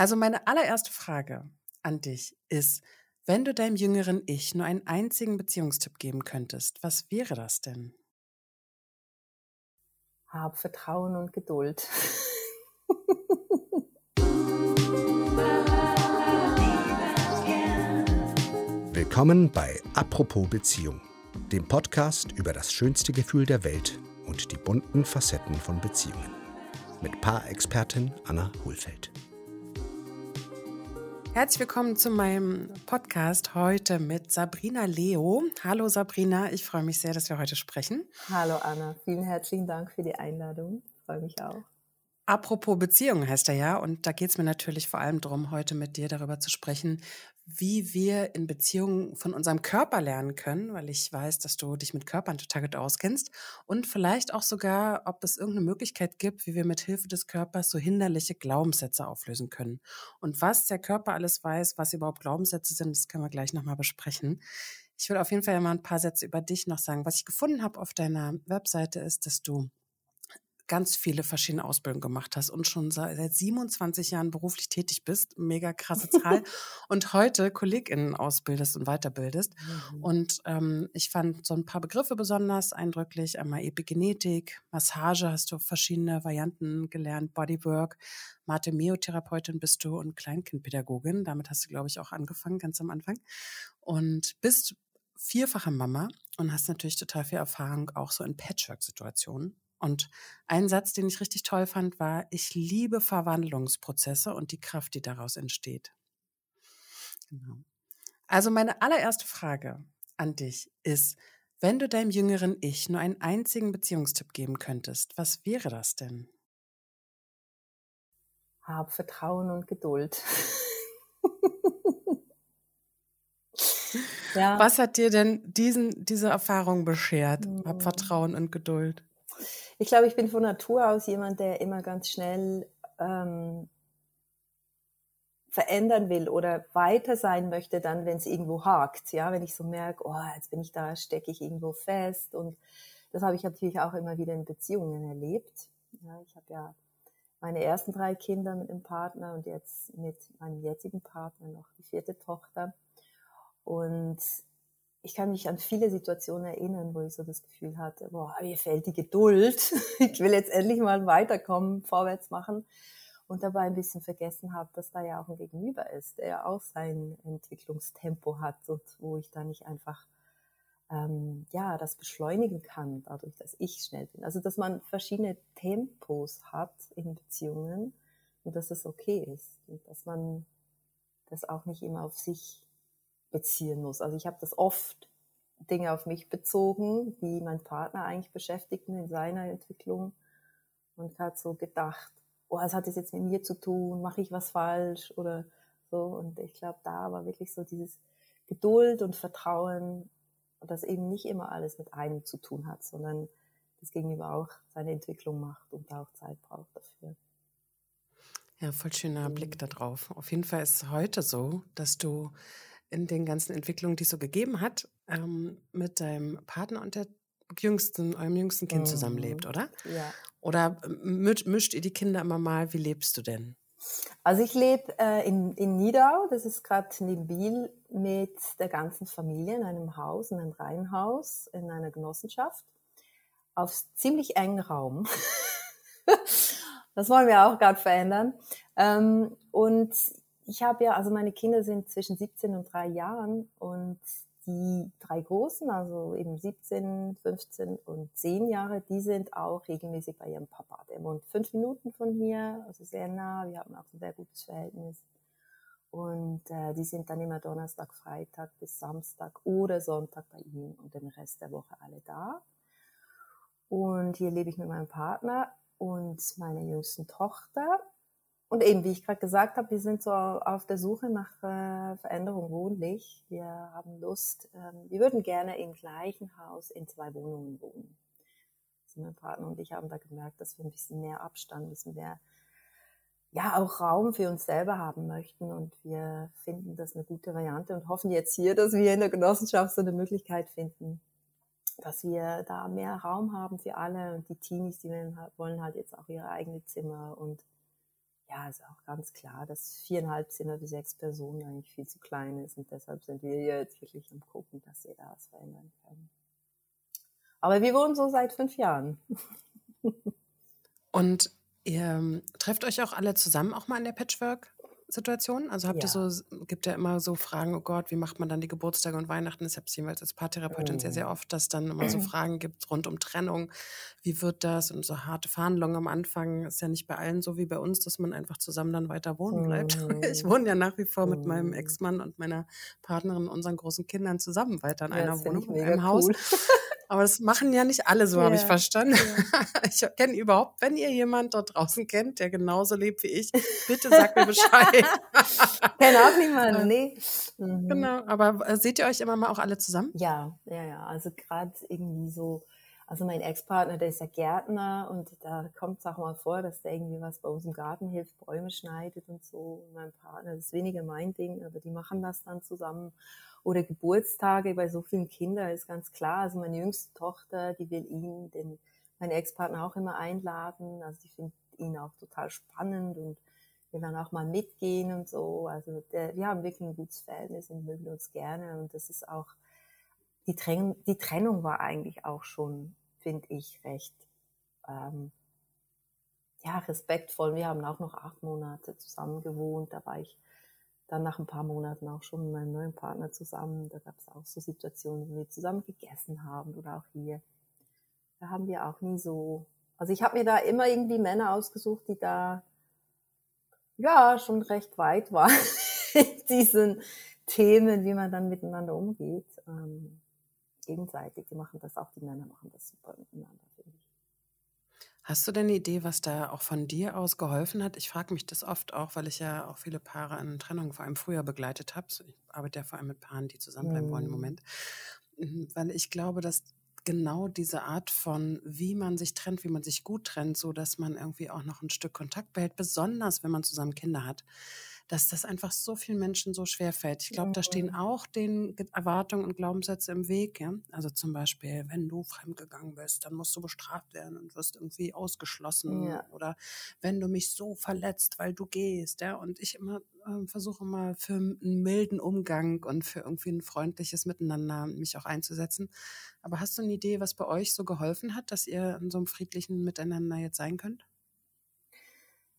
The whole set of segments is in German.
Also meine allererste Frage an dich ist, wenn du deinem jüngeren Ich nur einen einzigen Beziehungstipp geben könntest, was wäre das denn? Hab Vertrauen und Geduld. Willkommen bei Apropos Beziehung, dem Podcast über das schönste Gefühl der Welt und die bunten Facetten von Beziehungen. Mit Paarexpertin Anna Hohlfeld. Herzlich willkommen zu meinem Podcast heute mit Sabrina Leo. Hallo Sabrina, ich freue mich sehr, dass wir heute sprechen. Hallo Anna, vielen herzlichen Dank für die Einladung. Ich freue mich auch. Apropos Beziehungen heißt er ja, und da geht es mir natürlich vor allem darum, heute mit dir darüber zu sprechen, wie wir in Beziehungen von unserem Körper lernen können, weil ich weiß, dass du dich mit Körpern total gut auskennst und vielleicht auch sogar, ob es irgendeine Möglichkeit gibt, wie wir mit Hilfe des Körpers so hinderliche Glaubenssätze auflösen können. Und was der Körper alles weiß, was überhaupt Glaubenssätze sind, das können wir gleich nochmal besprechen. Ich will auf jeden Fall mal ein paar Sätze über dich noch sagen. Was ich gefunden habe auf deiner Webseite ist, dass du ganz viele verschiedene Ausbildungen gemacht hast und schon seit 27 Jahren beruflich tätig bist, mega krasse Zahl, und heute KollegInnen ausbildest und weiterbildest. Mhm. Und ähm, ich fand so ein paar Begriffe besonders eindrücklich. Einmal Epigenetik, Massage hast du verschiedene Varianten gelernt, Bodywork, Mate-Meotherapeutin bist du und Kleinkindpädagogin. Damit hast du, glaube ich, auch angefangen, ganz am Anfang. Und bist vierfache Mama und hast natürlich total viel Erfahrung auch so in Patchwork-Situationen. Und ein Satz, den ich richtig toll fand, war, ich liebe Verwandlungsprozesse und die Kraft, die daraus entsteht. Genau. Also meine allererste Frage an dich ist, wenn du deinem jüngeren Ich nur einen einzigen Beziehungstipp geben könntest, was wäre das denn? Hab Vertrauen und Geduld. ja. Was hat dir denn diesen, diese Erfahrung beschert? Hab hm. Vertrauen und Geduld. Ich glaube, ich bin von Natur aus jemand, der immer ganz schnell ähm, verändern will oder weiter sein möchte, dann, wenn es irgendwo hakt. Ja, wenn ich so merke, oh, jetzt bin ich da, stecke ich irgendwo fest. Und das habe ich natürlich auch immer wieder in Beziehungen erlebt. Ja, ich habe ja meine ersten drei Kinder mit dem Partner und jetzt mit meinem jetzigen Partner noch die vierte Tochter. Und ich kann mich an viele Situationen erinnern, wo ich so das Gefühl hatte, boah, mir fehlt die Geduld. Ich will jetzt endlich mal weiterkommen, vorwärts machen. Und dabei ein bisschen vergessen habe, dass da ja auch ein Gegenüber ist, der ja auch sein Entwicklungstempo hat und wo ich da nicht einfach ähm, ja das beschleunigen kann, dadurch, dass ich schnell bin. Also dass man verschiedene Tempos hat in Beziehungen und dass es okay ist und dass man das auch nicht immer auf sich beziehen muss. Also ich habe das oft Dinge auf mich bezogen, die mein Partner eigentlich beschäftigten in seiner Entwicklung und hat so gedacht, oh, was hat das jetzt mit mir zu tun? Mache ich was falsch oder so? Und ich glaube, da war wirklich so dieses Geduld und Vertrauen, dass eben nicht immer alles mit einem zu tun hat, sondern das Gegenüber auch seine Entwicklung macht und auch Zeit braucht dafür. Ja, voll schöner Blick darauf. Auf jeden Fall ist es heute so, dass du in den ganzen Entwicklungen, die es so gegeben hat, ähm, mit deinem Partner und der jüngsten, eurem jüngsten Kind mhm. zusammenlebt, oder? Ja. Oder mischt, mischt ihr die Kinder immer mal? Wie lebst du denn? Also ich lebe äh, in, in Nidau, das ist gerade neben Biel, mit der ganzen Familie in einem Haus, in einem Reihenhaus, in einer Genossenschaft, auf ziemlich engen Raum. das wollen wir auch gerade verändern. Ähm, und ich habe ja, also meine Kinder sind zwischen 17 und drei Jahren und die drei Großen, also eben 17, 15 und 10 Jahre, die sind auch regelmäßig bei ihrem Papa. Der wohnt fünf Minuten von hier, also sehr nah. Wir haben auch ein sehr gutes Verhältnis. Und äh, die sind dann immer Donnerstag, Freitag bis Samstag oder Sonntag bei ihm und den Rest der Woche alle da. Und hier lebe ich mit meinem Partner und meiner jüngsten Tochter. Und eben, wie ich gerade gesagt habe, wir sind so auf der Suche nach äh, Veränderung wohnlich. Wir haben Lust, ähm, wir würden gerne im gleichen Haus in zwei Wohnungen wohnen. Also mein Partner und ich haben da gemerkt, dass wir ein bisschen mehr Abstand, ein bisschen mehr, ja, auch Raum für uns selber haben möchten. Und wir finden das eine gute Variante und hoffen jetzt hier, dass wir in der Genossenschaft so eine Möglichkeit finden, dass wir da mehr Raum haben für alle. Und die Teenies, die wollen halt jetzt auch ihre eigene Zimmer und ja, ist auch ganz klar, dass viereinhalb Zimmer für sechs Personen eigentlich viel zu klein ist und deshalb sind wir jetzt wirklich am gucken, dass wir da was verändern können. Aber wir wohnen so seit fünf Jahren. und ihr ähm, trefft euch auch alle zusammen auch mal in der Patchwork? Situation? Also habt ja. ihr so, gibt ja immer so Fragen, oh Gott, wie macht man dann die Geburtstage und Weihnachten? Ich habe es jeweils als Paartherapeutin mhm. sehr, sehr oft, dass dann immer so Fragen gibt rund um Trennung. Wie wird das? Und so harte Verhandlungen am Anfang ist ja nicht bei allen so wie bei uns, dass man einfach zusammen dann weiter wohnen bleibt. Mhm. Ich wohne ja nach wie vor mit meinem mhm. Ex-Mann und meiner Partnerin, unseren großen Kindern zusammen weiter in ja, einer Wohnung, in einem cool. Haus. Aber das machen ja nicht alle so, yeah. habe ich verstanden. Yeah. Ich kenne überhaupt, wenn ihr jemand dort draußen kennt, der genauso lebt wie ich, bitte sagt mir Bescheid. kenne auch niemanden, nee. Mhm. Genau, aber äh, seht ihr euch immer mal auch alle zusammen? Ja, ja, ja. Also gerade irgendwie so, also mein Ex-Partner, der ist ja Gärtner und da kommt es auch mal vor, dass der irgendwie was bei uns im Garten hilft, Bäume schneidet und so. Und mein Partner, das ist weniger mein Ding, aber die machen das dann zusammen oder Geburtstage bei so vielen Kindern ist ganz klar. Also meine jüngste Tochter, die will ihn, den, mein Ex-Partner auch immer einladen. Also die findet ihn auch total spannend und will dann auch mal mitgehen und so. Also der, wir haben wirklich ein gutes Verhältnis und mögen uns gerne. Und das ist auch, die, Trenn die Trennung war eigentlich auch schon, finde ich, recht ähm, ja, respektvoll. Wir haben auch noch acht Monate zusammen gewohnt. Da war ich dann nach ein paar Monaten auch schon mit meinem neuen Partner zusammen. Da gab es auch so Situationen, wo wir zusammen gegessen haben oder auch hier. Da haben wir auch nie so. Also ich habe mir da immer irgendwie Männer ausgesucht, die da ja schon recht weit waren in diesen Themen, wie man dann miteinander umgeht. Ähm, gegenseitig. Die machen das auch, die Männer machen das super miteinander. Hast du denn eine Idee, was da auch von dir aus geholfen hat? Ich frage mich das oft auch, weil ich ja auch viele Paare in Trennungen vor allem früher begleitet habe. Ich arbeite ja vor allem mit Paaren, die zusammenbleiben mhm. wollen im Moment. Mhm, weil ich glaube, dass genau diese Art von, wie man sich trennt, wie man sich gut trennt, so dass man irgendwie auch noch ein Stück Kontakt behält, besonders wenn man zusammen Kinder hat, dass das einfach so vielen Menschen so schwer fällt. Ich glaube, da stehen auch den Erwartungen und Glaubenssätze im Weg. Ja? Also zum Beispiel, wenn du fremdgegangen bist, dann musst du bestraft werden und wirst irgendwie ausgeschlossen. Ja. Oder wenn du mich so verletzt, weil du gehst. Ja? Und ich immer äh, versuche mal für einen milden Umgang und für irgendwie ein freundliches Miteinander mich auch einzusetzen. Aber hast du eine Idee, was bei euch so geholfen hat, dass ihr in so einem friedlichen Miteinander jetzt sein könnt?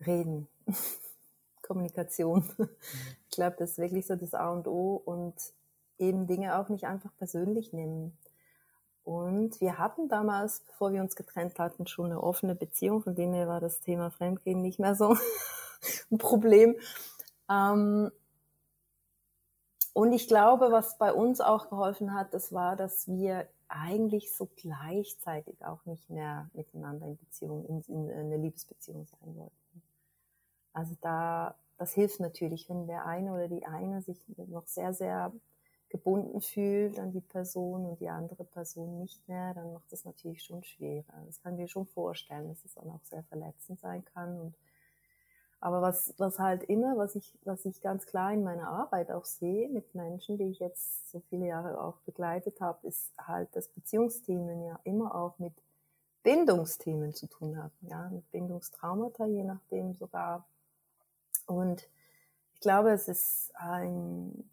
Reden. Kommunikation. Mhm. Ich glaube, das ist wirklich so das A und O und eben Dinge auch nicht einfach persönlich nehmen. Und wir hatten damals, bevor wir uns getrennt hatten, schon eine offene Beziehung, von denen war das Thema Fremdgehen nicht mehr so ein Problem. Ähm, und ich glaube, was bei uns auch geholfen hat, das war, dass wir eigentlich so gleichzeitig auch nicht mehr miteinander in Beziehung, in, in eine Liebesbeziehung sein wollten. Also da, das hilft natürlich, wenn der eine oder die eine sich noch sehr, sehr gebunden fühlt an die Person und die andere Person nicht mehr, dann macht das natürlich schon schwerer. Das kann ich mir schon vorstellen, dass es dann auch sehr verletzend sein kann. Und, aber was, was halt immer, was ich, was ich ganz klar in meiner Arbeit auch sehe mit Menschen, die ich jetzt so viele Jahre auch begleitet habe, ist halt, dass Beziehungsthemen ja immer auch mit Bindungsthemen zu tun haben, ja, mit Bindungstraumata, je nachdem sogar und ich glaube, es ist ein,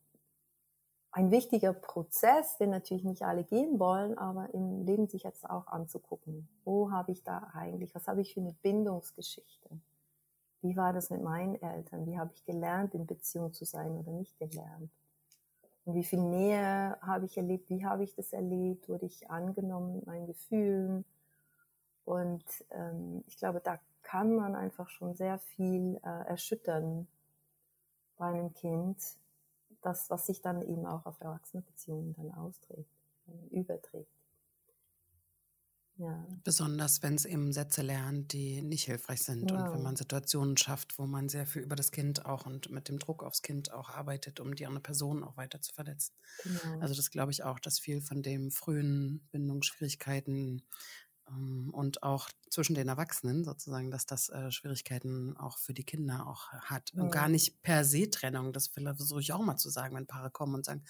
ein wichtiger Prozess, den natürlich nicht alle gehen wollen, aber im Leben sich jetzt auch anzugucken. Wo habe ich da eigentlich, was habe ich für eine Bindungsgeschichte? Wie war das mit meinen Eltern? Wie habe ich gelernt, in Beziehung zu sein oder nicht gelernt? Und wie viel Nähe habe ich erlebt? Wie habe ich das erlebt? Wurde ich angenommen mit meinen Gefühlen? Und ähm, ich glaube, da kann man einfach schon sehr viel äh, erschüttern bei einem Kind, das, was sich dann eben auch auf Erwachsenenbeziehungen dann austrägt, äh, überträgt. Ja. Besonders wenn es eben Sätze lernt, die nicht hilfreich sind genau. und wenn man Situationen schafft, wo man sehr viel über das Kind auch und mit dem Druck aufs Kind auch arbeitet, um die andere Person auch weiter zu verletzen. Genau. Also das glaube ich auch, dass viel von dem frühen Bindungsschwierigkeiten und auch zwischen den Erwachsenen sozusagen, dass das äh, Schwierigkeiten auch für die Kinder auch hat. Und gar nicht per se Trennung. Das versuche ich auch mal zu sagen, wenn Paare kommen und sagen,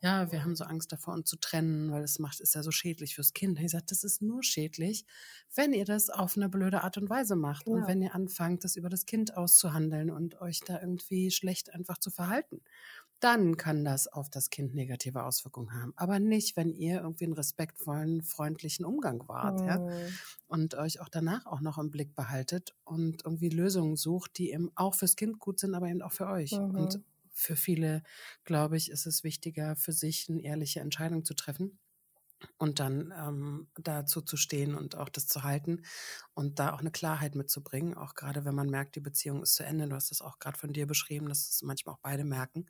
ja, wir haben so Angst davor, uns zu trennen, weil es macht, ist ja so schädlich fürs Kind. Ich sage, das ist nur schädlich, wenn ihr das auf eine blöde Art und Weise macht ja. und wenn ihr anfangt, das über das Kind auszuhandeln und euch da irgendwie schlecht einfach zu verhalten dann kann das auf das Kind negative Auswirkungen haben. Aber nicht, wenn ihr irgendwie einen respektvollen, freundlichen Umgang wart, mhm. ja. Und euch auch danach auch noch im Blick behaltet und irgendwie Lösungen sucht, die eben auch fürs Kind gut sind, aber eben auch für euch. Mhm. Und für viele, glaube ich, ist es wichtiger, für sich eine ehrliche Entscheidung zu treffen und dann ähm, dazu zu stehen und auch das zu halten und da auch eine Klarheit mitzubringen, auch gerade wenn man merkt, die Beziehung ist zu Ende. Du hast das auch gerade von dir beschrieben, dass es manchmal auch beide merken.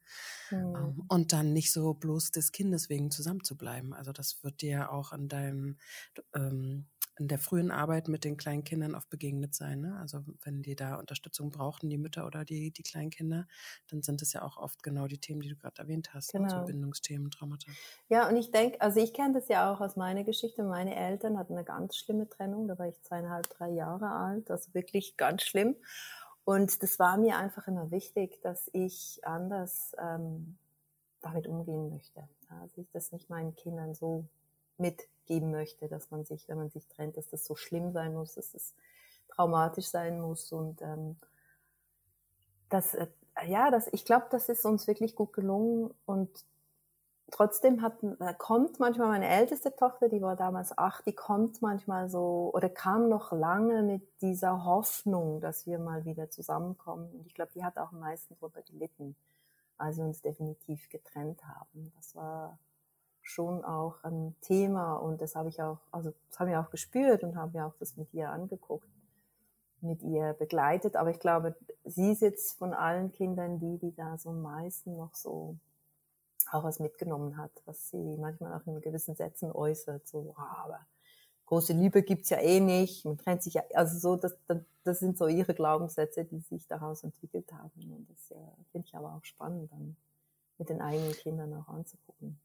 Mhm. Ähm, und dann nicht so bloß des Kindes wegen zusammenzubleiben. Also das wird dir auch in deinem ähm, in der frühen Arbeit mit den kleinen Kindern oft begegnet sein. Ne? Also wenn die da Unterstützung brauchten, die Mütter oder die, die kleinen Kinder, dann sind es ja auch oft genau die Themen, die du gerade erwähnt hast, genau. also Bindungsthemen, Traumata. Ja, und ich denke, also ich kenne das ja auch aus meiner Geschichte. Meine Eltern hatten eine ganz schlimme Trennung, da war ich zweieinhalb, drei Jahre alt, also wirklich ganz schlimm. Und das war mir einfach immer wichtig, dass ich anders ähm, damit umgehen möchte. Also ich das nicht meinen Kindern so mitgeben möchte, dass man sich, wenn man sich trennt, dass das so schlimm sein muss, dass das traumatisch sein muss und ähm, das, äh, ja, das, ich glaube, das ist uns wirklich gut gelungen und trotzdem hat, äh, kommt manchmal meine älteste Tochter, die war damals acht, die kommt manchmal so oder kam noch lange mit dieser Hoffnung, dass wir mal wieder zusammenkommen. Und ich glaube, die hat auch am meisten darunter gelitten, als wir uns definitiv getrennt haben. Das war schon auch ein Thema und das habe ich auch, also das haben wir auch gespürt und haben wir auch das mit ihr angeguckt, mit ihr begleitet. Aber ich glaube, sie ist jetzt von allen Kindern die, die da so am meisten noch so auch was mitgenommen hat, was sie manchmal auch in gewissen Sätzen äußert, so, ah, aber große Liebe gibt's ja eh nicht, man trennt sich ja, also so, das, das sind so ihre Glaubenssätze, die sich daraus entwickelt haben. Und das äh, finde ich aber auch spannend, dann mit den eigenen Kindern auch anzugucken.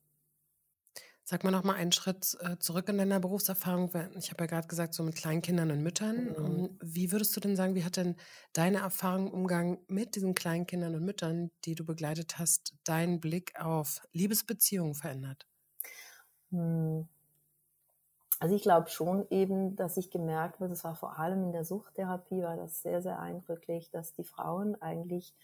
Sag mal noch mal einen Schritt äh, zurück in deiner Berufserfahrung. Ich habe ja gerade gesagt, so mit kleinen Kindern und Müttern. Mhm. Ähm, wie würdest du denn sagen, wie hat denn deine Erfahrung im Umgang mit diesen kleinen Kindern und Müttern, die du begleitet hast, deinen Blick auf Liebesbeziehungen verändert? Hm. Also ich glaube schon eben, dass ich gemerkt habe, das war vor allem in der Suchttherapie, war das sehr, sehr eindrücklich, dass die Frauen eigentlich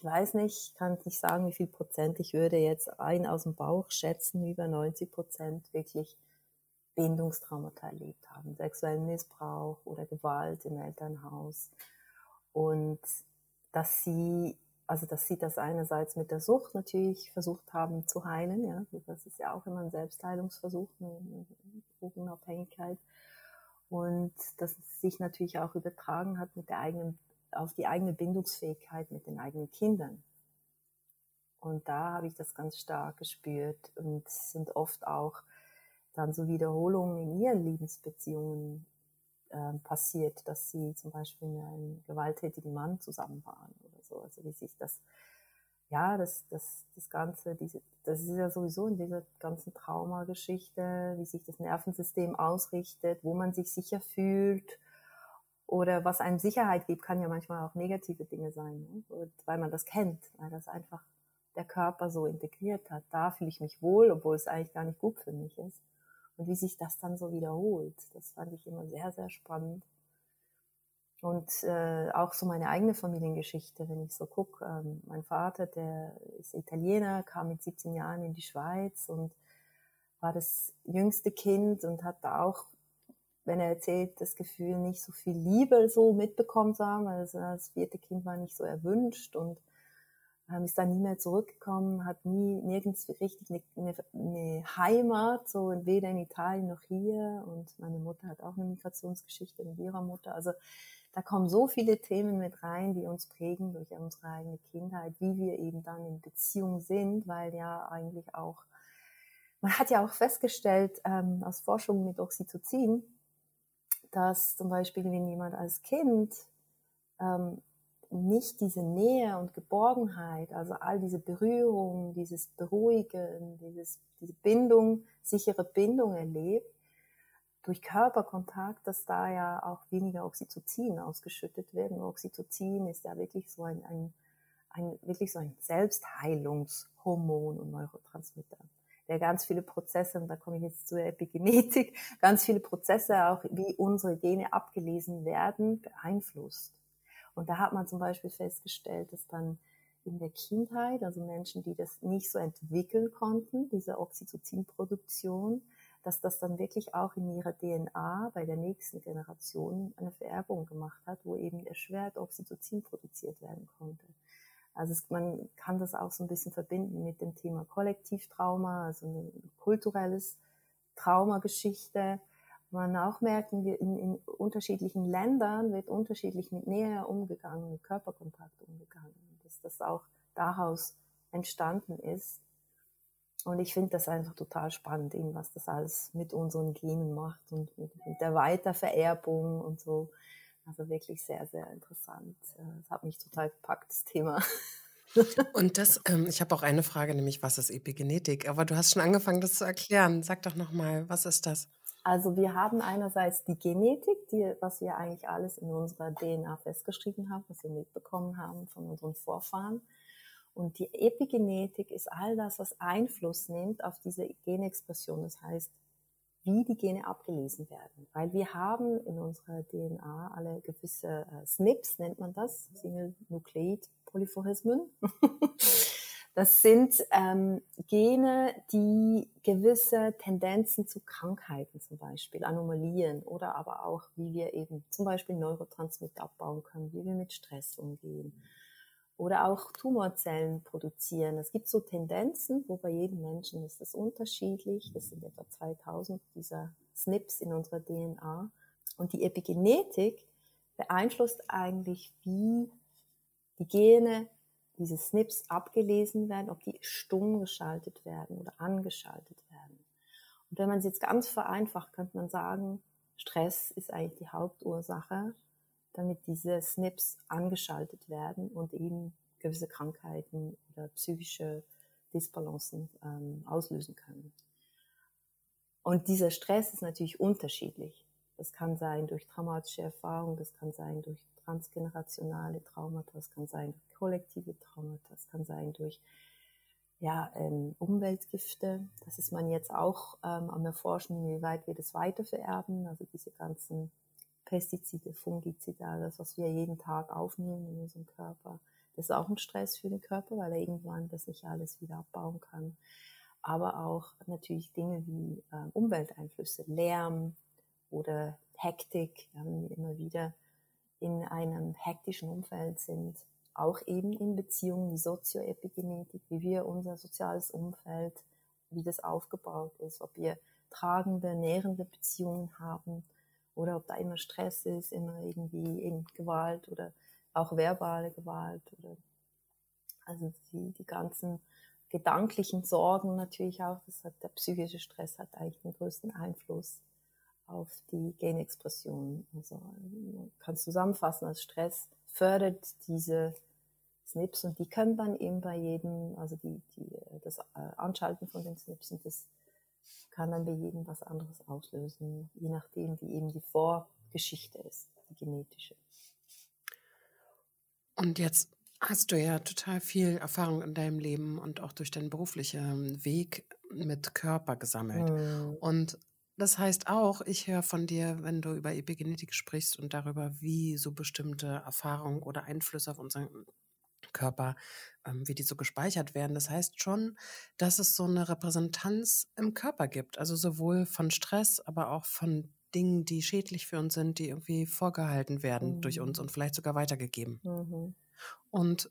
ich weiß nicht, kann nicht sagen, wie viel Prozent. Ich würde jetzt ein aus dem Bauch schätzen, über 90 Prozent wirklich Bindungstraumata erlebt haben, sexuellen Missbrauch oder Gewalt im Elternhaus. Und dass sie, also dass sie das einerseits mit der Sucht natürlich versucht haben zu heilen, ja, das ist ja auch immer ein Selbstheilungsversuch, eine Drogenabhängigkeit. Und dass es sich natürlich auch übertragen hat mit der eigenen auf die eigene Bindungsfähigkeit mit den eigenen Kindern. Und da habe ich das ganz stark gespürt und sind oft auch dann so Wiederholungen in ihren Liebesbeziehungen äh, passiert, dass sie zum Beispiel mit einem gewalttätigen Mann zusammen waren oder so. Also wie sich das, ja, das, das, das Ganze, diese, das ist ja sowieso in dieser ganzen Traumageschichte, wie sich das Nervensystem ausrichtet, wo man sich sicher fühlt oder was einem Sicherheit gibt, kann ja manchmal auch negative Dinge sein, ne? weil man das kennt, weil das einfach der Körper so integriert hat. Da fühle ich mich wohl, obwohl es eigentlich gar nicht gut für mich ist. Und wie sich das dann so wiederholt, das fand ich immer sehr, sehr spannend. Und äh, auch so meine eigene Familiengeschichte, wenn ich so gucke. Ähm, mein Vater, der ist Italiener, kam mit 17 Jahren in die Schweiz und war das jüngste Kind und hat da auch wenn er erzählt, das Gefühl, nicht so viel Liebe so mitbekommen zu haben. Also das vierte Kind war nicht so erwünscht und ähm, ist dann nie mehr zurückgekommen, hat nie nirgends richtig eine, eine, eine Heimat, so weder in Italien noch hier. Und meine Mutter hat auch eine Migrationsgeschichte mit ihrer Mutter. Also da kommen so viele Themen mit rein, die uns prägen durch unsere eigene Kindheit, wie wir eben dann in Beziehung sind, weil ja eigentlich auch, man hat ja auch festgestellt ähm, aus Forschung mit Oxytocin, dass zum Beispiel, wenn jemand als Kind ähm, nicht diese Nähe und Geborgenheit, also all diese Berührung, dieses Beruhigen, dieses, diese Bindung, sichere Bindung erlebt, durch Körperkontakt, dass da ja auch weniger Oxytocin ausgeschüttet wird. Und Oxytocin ist ja wirklich so ein, ein, ein, wirklich so ein Selbstheilungshormon und Neurotransmitter, der ganz viele Prozesse, und da komme ich jetzt zur Epigenetik, ganz viele Prozesse auch, wie unsere Gene abgelesen werden, beeinflusst. Und da hat man zum Beispiel festgestellt, dass dann in der Kindheit, also Menschen, die das nicht so entwickeln konnten, diese Oxytocin-Produktion, dass das dann wirklich auch in ihrer DNA bei der nächsten Generation eine Vererbung gemacht hat, wo eben erschwert Oxytocin produziert werden konnte. Also es, man kann das auch so ein bisschen verbinden mit dem Thema Kollektivtrauma, also ein kulturelles Traumageschichte. Man auch merkt, in, in unterschiedlichen Ländern wird unterschiedlich mit Nähe umgegangen, mit Körperkontakt umgegangen. Dass das auch daraus entstanden ist. Und ich finde das einfach total spannend, eben, was das alles mit unseren Genen macht und mit, mit der Weitervererbung und so. Also wirklich sehr, sehr interessant. Das hat mich total gepackt, das Thema. Und das, ähm, ich habe auch eine Frage, nämlich was ist Epigenetik? Aber du hast schon angefangen, das zu erklären. Sag doch nochmal, was ist das? Also wir haben einerseits die Genetik, die, was wir eigentlich alles in unserer DNA festgeschrieben haben, was wir mitbekommen haben von unseren Vorfahren. Und die Epigenetik ist all das, was Einfluss nimmt auf diese Genexpression. Das heißt, wie die Gene abgelesen werden. Weil wir haben in unserer DNA alle gewisse äh, SNPs, nennt man das, Single Nucleid Polyphorismen. Das sind ähm, Gene, die gewisse Tendenzen zu Krankheiten zum Beispiel, Anomalien oder aber auch, wie wir eben zum Beispiel Neurotransmitter abbauen können, wie wir mit Stress umgehen oder auch Tumorzellen produzieren. Es gibt so Tendenzen, wo bei jedem Menschen ist das unterschiedlich. Das sind etwa 2000 dieser SNPs in unserer DNA. Und die Epigenetik beeinflusst eigentlich, wie die Gene, diese SNPs abgelesen werden, ob die stumm geschaltet werden oder angeschaltet werden. Und wenn man es jetzt ganz vereinfacht, könnte man sagen, Stress ist eigentlich die Hauptursache damit diese SNPs angeschaltet werden und eben gewisse Krankheiten oder psychische Disbalancen ähm, auslösen können. Und dieser Stress ist natürlich unterschiedlich. Das kann sein durch traumatische Erfahrungen, das kann sein durch transgenerationale Traumata, das kann sein durch kollektive Traumata, das kann sein durch ja, ähm, Umweltgifte. Das ist man jetzt auch ähm, am Erforschen, inwieweit wir das weitervererben, also diese ganzen Pestizide, Fungizide, alles, was wir jeden Tag aufnehmen in unserem Körper. Das ist auch ein Stress für den Körper, weil er irgendwann das nicht alles wieder abbauen kann. Aber auch natürlich Dinge wie äh, Umwelteinflüsse, Lärm oder Hektik, ja, wenn wir immer wieder in einem hektischen Umfeld sind, auch eben in Beziehungen wie Sozioepigenetik, wie wir unser soziales Umfeld, wie das aufgebaut ist, ob wir tragende, nährende Beziehungen haben, oder ob da immer Stress ist, immer irgendwie in Gewalt oder auch verbale Gewalt oder also die, die ganzen gedanklichen Sorgen natürlich auch, das hat der psychische Stress hat eigentlich den größten Einfluss auf die Genexpression. Also man kann zusammenfassen als Stress fördert diese SNPs und die können dann eben bei jedem, also die, die, das äh, Anschalten von den SNPs und das kann dann bei jedem was anderes auslösen, je nachdem, wie eben die Vorgeschichte ist, die genetische. Und jetzt hast du ja total viel Erfahrung in deinem Leben und auch durch deinen beruflichen Weg mit Körper gesammelt. Mhm. Und das heißt auch, ich höre von dir, wenn du über Epigenetik sprichst und darüber, wie so bestimmte Erfahrungen oder Einflüsse auf unseren Körper, ähm, wie die so gespeichert werden. Das heißt schon, dass es so eine Repräsentanz im Körper gibt. Also sowohl von Stress, aber auch von Dingen, die schädlich für uns sind, die irgendwie vorgehalten werden mhm. durch uns mhm. und vielleicht sogar weitergegeben. Mhm. Und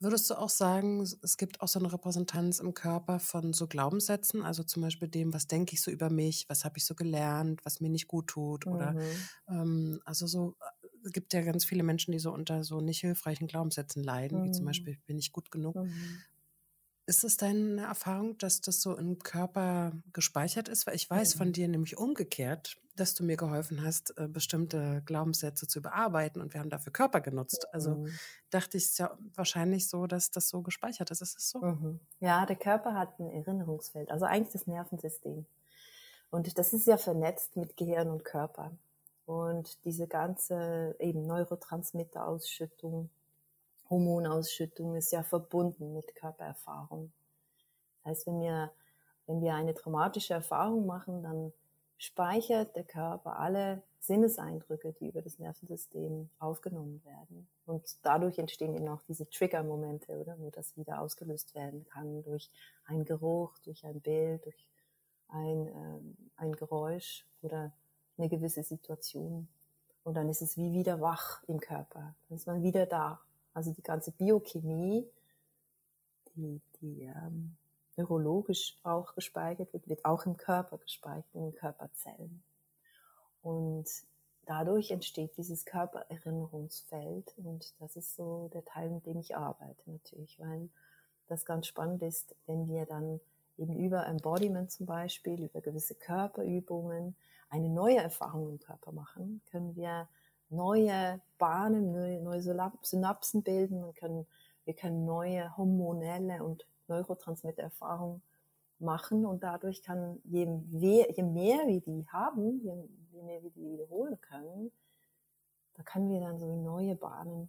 Würdest du auch sagen, es gibt auch so eine Repräsentanz im Körper von so Glaubenssätzen, also zum Beispiel dem, was denke ich so über mich, was habe ich so gelernt, was mir nicht gut tut, mhm. oder ähm, also so es gibt ja ganz viele Menschen, die so unter so nicht hilfreichen Glaubenssätzen leiden, mhm. wie zum mhm. Beispiel, bin ich gut genug. Mhm. Ist es deine Erfahrung, dass das so im Körper gespeichert ist? Weil ich weiß mhm. von dir nämlich umgekehrt, dass du mir geholfen hast, äh, bestimmte Glaubenssätze zu bearbeiten und wir haben dafür Körper genutzt. Also mhm. dachte ich, es ist ja wahrscheinlich so, dass das so gespeichert ist. Ist es so? Mhm. Ja, der Körper hat ein Erinnerungsfeld, also eigentlich das Nervensystem. Und das ist ja vernetzt mit Gehirn und Körper. Und diese ganze eben Neurotransmitterausschüttung, Hormonausschüttung ist ja verbunden mit Körpererfahrung. Das heißt, wenn wir, wenn wir eine traumatische Erfahrung machen, dann speichert der Körper alle Sinneseindrücke, die über das Nervensystem aufgenommen werden. Und dadurch entstehen eben auch diese Trigger-Momente, oder, wo das wieder ausgelöst werden kann durch einen Geruch, durch ein Bild, durch ein, ähm, ein Geräusch oder eine gewisse Situation. Und dann ist es wie wieder wach im Körper. Dann ist man wieder da. Also die ganze Biochemie, die, die ähm, neurologisch auch gespeichert wird, wird auch im Körper gespeichert, in den Körperzellen. Und dadurch entsteht dieses Körpererinnerungsfeld und das ist so der Teil, mit dem ich arbeite natürlich, weil das ganz spannend ist, wenn wir dann eben über Embodiment zum Beispiel, über gewisse Körperübungen eine neue Erfahrung im Körper machen, können wir neue Bahnen, neue, Synapsen bilden, wir können, wir können neue hormonelle und Neurotransmittererfahrungen machen. Und dadurch kann, je mehr, je mehr wir die haben, je, je mehr wir die wiederholen können, da können wir dann so neue Bahnen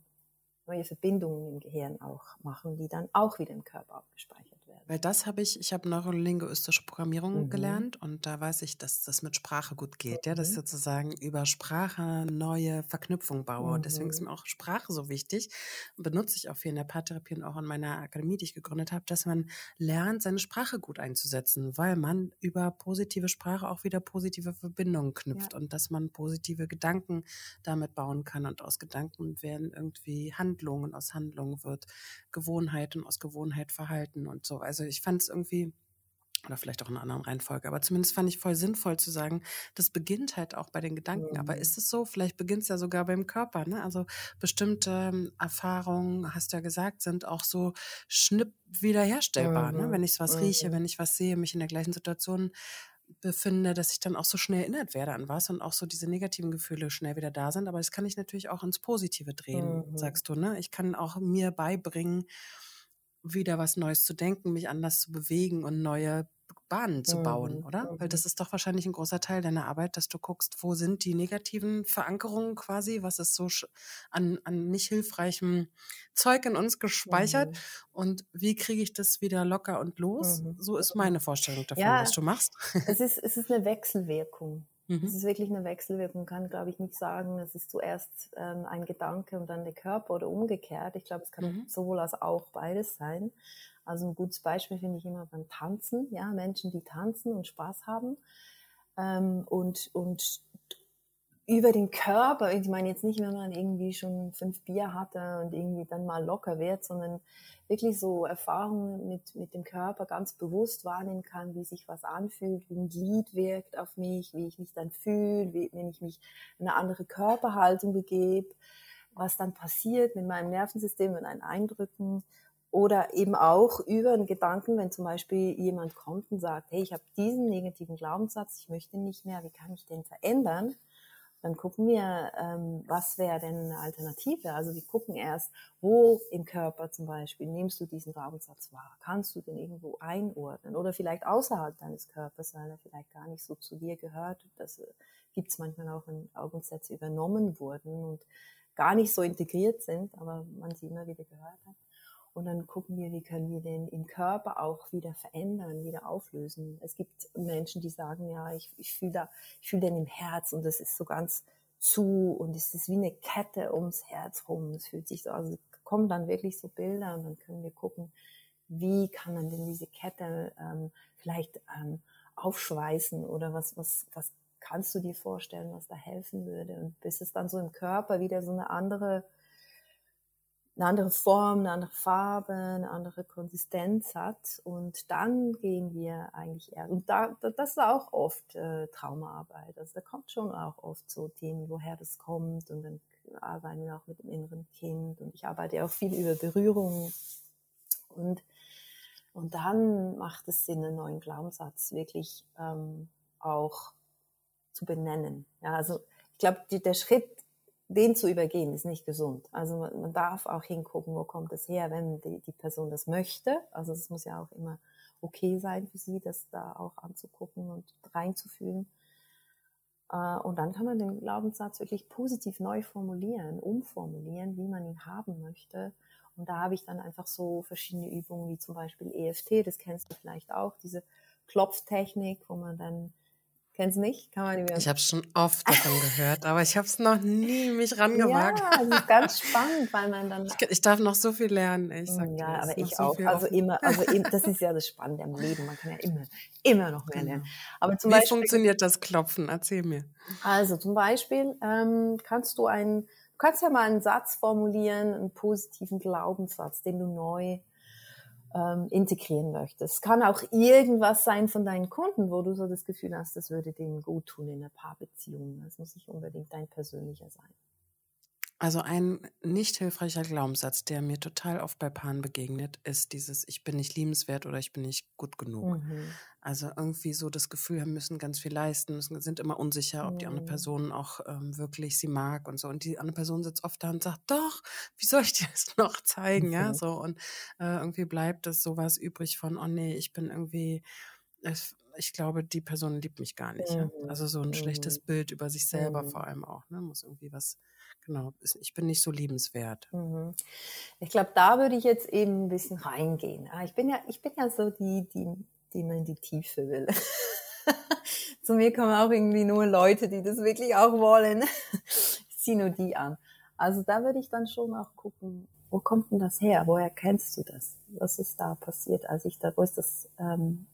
neue Verbindungen im Gehirn auch machen, die dann auch wieder im Körper abgespeichert werden. Weil das habe ich, ich habe neurolinguistische Programmierung mhm. gelernt und da weiß ich, dass das mit Sprache gut geht, mhm. ja, dass ich sozusagen über Sprache neue Verknüpfungen baue. Mhm. Und deswegen ist mhm. mir auch Sprache so wichtig. Benutze ich auch viel in der Paartherapie und auch in meiner Akademie, die ich gegründet habe, dass man lernt, seine Sprache gut einzusetzen, weil man über positive Sprache auch wieder positive Verbindungen knüpft ja. und dass man positive Gedanken damit bauen kann und aus Gedanken werden irgendwie Handlungen Handlungen, aus Handlungen wird Gewohnheit und aus Gewohnheit Verhalten und so. Also ich fand es irgendwie oder vielleicht auch in einer anderen Reihenfolge, aber zumindest fand ich voll sinnvoll zu sagen, das beginnt halt auch bei den Gedanken. Mhm. Aber ist es so? Vielleicht beginnt es ja sogar beim Körper. Ne? Also bestimmte ähm, Erfahrungen, hast du ja gesagt, sind auch so schnipp wiederherstellbar. Ne? Mhm. Ne? Wenn ich was mhm. rieche, wenn ich was sehe, mich in der gleichen Situation befinde, dass ich dann auch so schnell erinnert werde an was und auch so diese negativen Gefühle schnell wieder da sind. Aber das kann ich natürlich auch ins Positive drehen, mhm. sagst du. Ne? Ich kann auch mir beibringen, wieder was Neues zu denken, mich anders zu bewegen und neue Bahnen zu bauen, mhm. oder? Weil das mhm. ist doch wahrscheinlich ein großer Teil deiner Arbeit, dass du guckst, wo sind die negativen Verankerungen quasi, was ist so an, an nicht hilfreichem Zeug in uns gespeichert mhm. und wie kriege ich das wieder locker und los? Mhm. So ist meine Vorstellung davon, ja, was du machst. Es ist, es ist eine Wechselwirkung. Mhm. Es ist wirklich eine Wechselwirkung. Man kann, glaube ich, nicht sagen, es ist zuerst ähm, ein Gedanke und dann der Körper oder umgekehrt. Ich glaube, es kann mhm. sowohl als auch beides sein. Also ein gutes Beispiel finde ich immer beim Tanzen. Ja, Menschen, die tanzen und Spaß haben. Ähm, und, und über den Körper, ich meine jetzt nicht, wenn man irgendwie schon fünf Bier hatte und irgendwie dann mal locker wird, sondern wirklich so Erfahrungen mit, mit dem Körper ganz bewusst wahrnehmen kann, wie sich was anfühlt, wie ein Glied wirkt auf mich, wie ich mich dann fühle, wie, wenn ich mich in eine andere Körperhaltung begebe, was dann passiert mit meinem Nervensystem und einen Eindrücken oder eben auch über einen Gedanken, wenn zum Beispiel jemand kommt und sagt, hey, ich habe diesen negativen Glaubenssatz, ich möchte nicht mehr, wie kann ich den verändern? Dann gucken wir, ähm, was wäre denn eine Alternative? Also wir gucken erst, wo im Körper zum Beispiel nimmst du diesen Glaubenssatz wahr? Kannst du den irgendwo einordnen? Oder vielleicht außerhalb deines Körpers, weil er vielleicht gar nicht so zu dir gehört. Das äh, gibt es manchmal auch, wenn Glaubenssätze übernommen wurden und gar nicht so integriert sind, aber man sie immer wieder gehört hat. Und dann gucken wir, wie können wir den im Körper auch wieder verändern, wieder auflösen. Es gibt Menschen, die sagen, ja, ich, ich fühle da, ich fühle den im Herz und das ist so ganz zu und es ist wie eine Kette ums Herz rum. Es fühlt sich so, also kommen dann wirklich so Bilder und dann können wir gucken, wie kann man denn diese Kette ähm, vielleicht ähm, aufschweißen oder was, was, was kannst du dir vorstellen, was da helfen würde? Und bis es dann so im Körper wieder so eine andere eine andere Form, eine andere Farbe, eine andere Konsistenz hat. Und dann gehen wir eigentlich eher, und da, das ist auch oft äh, Traumaarbeit. Also da kommt schon auch oft so Themen, woher das kommt. Und dann arbeiten wir auch mit dem inneren Kind. Und ich arbeite auch viel über Berührung. Und, und dann macht es Sinn, einen neuen Glaubenssatz wirklich ähm, auch zu benennen. Ja, also ich glaube, der Schritt den zu übergehen, ist nicht gesund. Also man, man darf auch hingucken, wo kommt es her, wenn die, die, Person das möchte. Also es muss ja auch immer okay sein für sie, das da auch anzugucken und reinzufühlen. Äh, und dann kann man den Glaubenssatz wirklich positiv neu formulieren, umformulieren, wie man ihn haben möchte. Und da habe ich dann einfach so verschiedene Übungen, wie zum Beispiel EFT, das kennst du vielleicht auch, diese Klopftechnik, wo man dann Kennst du nicht? Kann man ich habe schon oft davon gehört, aber ich habe es noch nie mich rangewagt. Ja, das ist ganz spannend, weil man dann. Ich, ich darf noch so viel lernen. Ich sag ja, aber ich so auch. Also immer, also das ist ja das Spannende am Leben. Man kann ja immer, immer noch mehr lernen. Genau. Aber zum Wie Beispiel, funktioniert das Klopfen? Erzähl mir. Also zum Beispiel ähm, kannst du einen, du kannst ja mal einen Satz formulieren, einen positiven Glaubenssatz, den du neu ähm, integrieren möchtest. Es kann auch irgendwas sein von deinen Kunden, wo du so das Gefühl hast, das würde denen gut tun in einer Paarbeziehung. Das muss nicht unbedingt dein persönlicher sein. Also ein nicht hilfreicher Glaubenssatz, der mir total oft bei Paaren begegnet, ist dieses Ich bin nicht liebenswert oder ich bin nicht gut genug. Mhm. Also irgendwie so das Gefühl wir müssen ganz viel leisten, müssen, sind immer unsicher, ob die andere mhm. Person auch ähm, wirklich sie mag und so. Und die andere Person sitzt oft da und sagt, doch, wie soll ich dir das noch zeigen? Mhm. Ja, so. Und äh, irgendwie bleibt es sowas übrig von, oh nee, ich bin irgendwie, ich glaube, die Person liebt mich gar nicht. Ja? Mhm. Also so ein schlechtes mhm. Bild über sich selber vor allem auch. Ne? Muss irgendwie was genau, ich bin nicht so liebenswert. Mhm. Ich glaube, da würde ich jetzt eben ein bisschen reingehen. Ich bin ja, ich bin ja so die, die, die man in die Tiefe will. Zu mir kommen auch irgendwie nur Leute, die das wirklich auch wollen. ich ziehe nur die an. Also da würde ich dann schon auch gucken, wo kommt denn das her? Woher kennst du das? Was ist da passiert, als ich da, wo ist das ähm,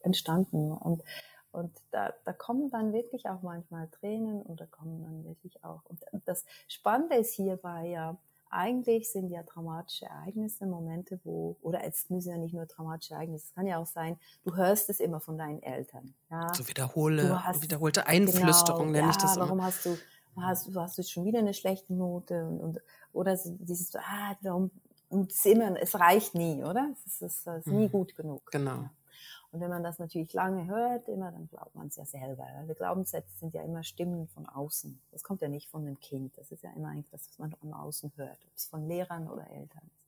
entstanden? Und und da, da kommen dann wirklich auch manchmal Tränen und da kommen dann wirklich auch. Und das Spannende ist hierbei ja, eigentlich sind ja traumatische Ereignisse Momente, wo, oder es müssen ja nicht nur traumatische Ereignisse, es kann ja auch sein, du hörst es immer von deinen Eltern. Ja? So wiederhole, hast, wiederholte Einflüsterung genau, nenne ja, ich das warum immer. hast du, hast, du hast du schon wieder eine schlechte Note und, und oder so dieses, ah, warum, und es, immer, es reicht nie, oder? Es ist, es ist nie mhm. gut genug. Genau. Und wenn man das natürlich lange hört, immer, dann glaubt man es ja selber. Die Glaubenssätze sind ja immer Stimmen von außen. Das kommt ja nicht von dem Kind. Das ist ja immer eigentlich das, was man von außen hört, ob es von Lehrern oder Eltern ist.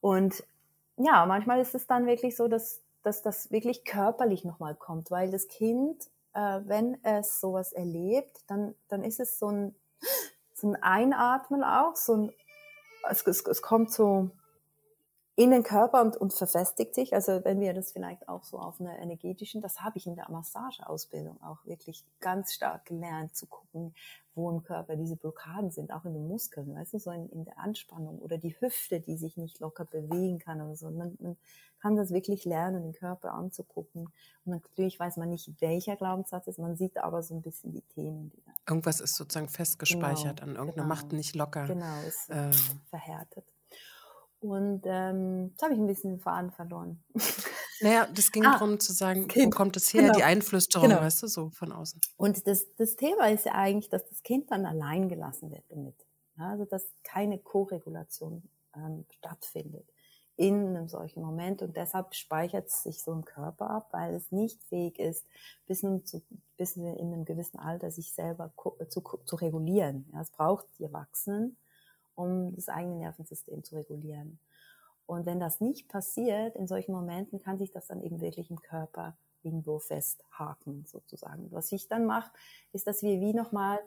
Und ja, manchmal ist es dann wirklich so, dass, dass das wirklich körperlich nochmal kommt, weil das Kind, äh, wenn es sowas erlebt, dann, dann ist es so ein, so ein Einatmen auch, so ein, es, es, es kommt so, in den Körper und, und verfestigt sich. Also wenn wir das vielleicht auch so auf einer energetischen, das habe ich in der Massageausbildung auch wirklich ganz stark gelernt zu gucken, wo im Körper diese Blockaden sind, auch in den Muskeln, weißt du, so in, in der Anspannung oder die Hüfte, die sich nicht locker bewegen kann oder so. Man, man kann das wirklich lernen, den Körper anzugucken. Und natürlich weiß man nicht, welcher Glaubenssatz ist, man sieht aber so ein bisschen die Themen, die da. Irgendwas ist sozusagen festgespeichert genau, an irgendeiner genau, Macht nicht locker. Genau, ist ähm, verhärtet. Und ähm, jetzt habe ich ein bisschen den Faden verloren. Naja, das ging ah, darum zu sagen, wo kommt es her, genau. die Einflüsterung, genau. weißt du, so von außen. Und das, das Thema ist ja eigentlich, dass das Kind dann allein gelassen wird damit. Ja, also dass keine Koregulation ähm, stattfindet in einem solchen Moment und deshalb speichert es sich so im Körper ab, weil es nicht fähig ist, bis, zu, bis in einem gewissen Alter sich selber zu, zu regulieren. Ja, es braucht die Erwachsenen, um das eigene Nervensystem zu regulieren. Und wenn das nicht passiert, in solchen Momenten kann sich das dann eben wirklich im Körper irgendwo festhaken, sozusagen. Was ich dann mache, ist, dass wir wie nochmal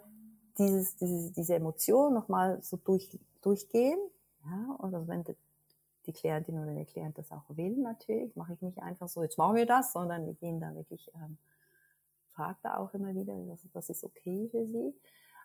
dieses, diese, diese Emotion nochmal so durch, durchgehen. Ja, und also wenn die, Klientin oder der Klient das auch will, natürlich, mache ich nicht einfach so, jetzt machen wir das, sondern wir gehen da wirklich, ähm, fragt da auch immer wieder, was ist okay für sie.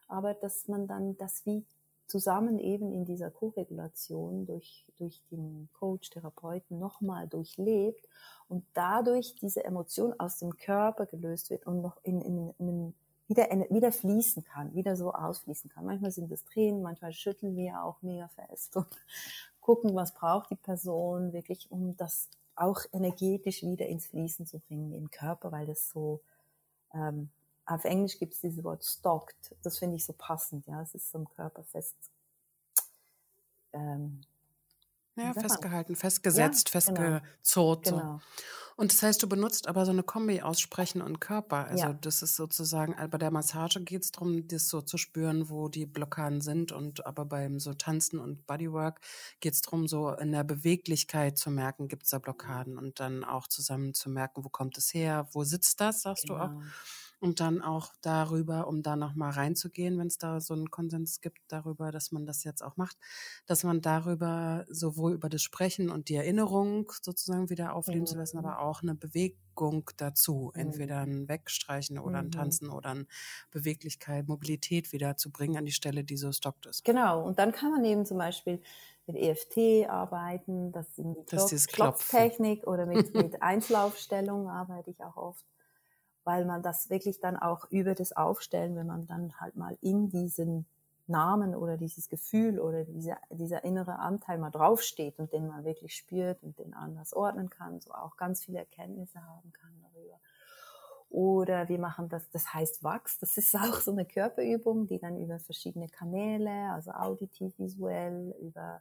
Aber dass man dann das wie zusammen eben in dieser Co-Regulation durch, durch den Coach, Therapeuten nochmal durchlebt und dadurch diese Emotion aus dem Körper gelöst wird und noch in, in, in wieder, wieder fließen kann, wieder so ausfließen kann. Manchmal sind es Tränen, manchmal schütteln wir auch mega fest und gucken, was braucht die Person wirklich, um das auch energetisch wieder ins Fließen zu bringen im Körper, weil das so ähm, auf Englisch gibt es dieses Wort stalked. Das finde ich so passend, ja. Es ist so im Körper fest. Ähm, ja, festgehalten, festgesetzt, ja, genau. festgezurrt. Genau. So. Und das heißt, du benutzt aber so eine Kombi aus Sprechen und Körper. Also Ja. das ist sozusagen, äh, bei der Massage geht es darum, das so zu spüren, wo die Blockaden sind. Und aber beim so Tanzen und Bodywork geht es darum, so in der Beweglichkeit zu merken, gibt es da Blockaden und dann auch zusammen zu merken, wo kommt es her, wo sitzt das, sagst du auch. Und dann auch darüber, um da nochmal reinzugehen, wenn es da so einen Konsens gibt darüber, dass man das jetzt auch macht, dass man darüber sowohl über das Sprechen und die Erinnerung sozusagen wieder aufleben zu lassen, Mhm. aber auch eine Bewegung dazu. Mhm. Entweder ein Wegstreichen oder ein Mhm. Tanzen oder ein Beweglichkeit, Mobilität wieder zu bringen an die Stelle, die so stockt ist. Genau, und dann kann man eben zum Beispiel mit EFT arbeiten, das ist eben die. Klopftechnik oder mit, mit Einzelaufstellung arbeite ich auch oft, weil man das wirklich dann auch über das Aufstellen, wenn man dann halt mal in diesen Namen oder dieses Gefühl oder dieser, dieser innere Anteil mal draufsteht und den man wirklich spürt und den anders ordnen kann, so auch ganz viele Erkenntnisse haben kann darüber. Oder wir machen das, das heißt Wachs. Das ist auch so eine Körperübung, die dann über verschiedene Kanäle, also auditiv, visuell, über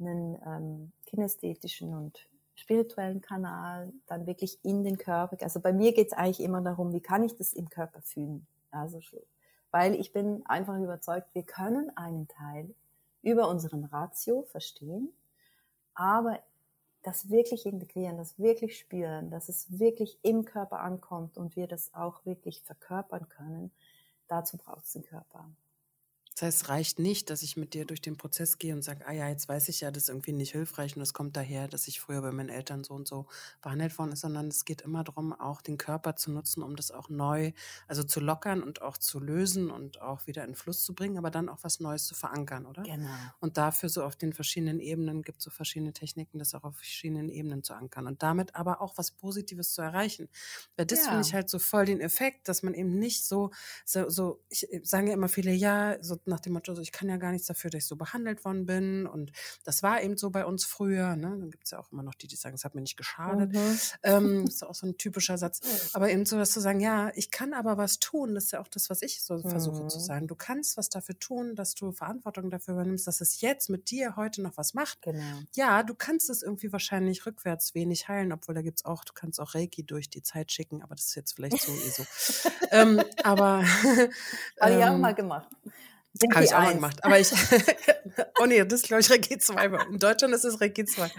einen ähm, kinästhetischen und spirituellen Kanal, dann wirklich in den Körper. Also bei mir geht es eigentlich immer darum, wie kann ich das im Körper fühlen? Also schon- weil ich bin einfach überzeugt, wir können einen Teil über unseren Ratio verstehen, aber das wirklich integrieren, das wirklich spüren, dass es wirklich im Körper ankommt und wir das auch wirklich verkörpern können, dazu braucht es den Körper. Das heißt, es reicht nicht, dass ich mit dir durch den Prozess gehe und sage, ah ja, jetzt weiß ich ja, das ist irgendwie nicht hilfreich und es kommt daher, dass ich früher bei meinen Eltern so und so behandelt worden ist, sondern es geht immer darum, auch den Körper zu nutzen, um das auch neu, also zu lockern und auch zu lösen und auch wieder in Fluss zu bringen, aber dann auch was Neues zu verankern, oder? Genau. Und dafür so auf den verschiedenen Ebenen gibt es so verschiedene Techniken, das auch auf verschiedenen Ebenen zu ankern und damit aber auch was Positives zu erreichen. Weil das Ja. finde ich halt so voll den Effekt, dass man eben nicht so, so, so ich sagen ja immer viele, ja, so nach dem Motto, so, ich kann ja gar nichts dafür, dass ich so behandelt worden bin und das war eben so bei uns früher. Ne? Dann gibt es ja auch immer noch die, die sagen, es hat mir nicht geschadet. Mhm. Ähm, ist auch so ein typischer Satz. Aber eben so, dass zu sagen, ja, ich kann aber was tun, das ist ja auch das, was ich so versuche zu Mhm. sagen. Du kannst was dafür tun, dass du Verantwortung dafür übernimmst, dass es jetzt mit dir heute noch was macht. Genau. Ja, du kannst es irgendwie wahrscheinlich rückwärts wenig heilen, obwohl da gibt's auch, du kannst auch Reiki durch die Zeit schicken, aber das ist jetzt vielleicht zu ESO. ähm, aber Habe ich auch ähm, mal gemacht. Habe ich auch mal gemacht. Aber ich, oh nee, das ist, glaube ich, Reiki 2. In Deutschland ist es Reiki 2.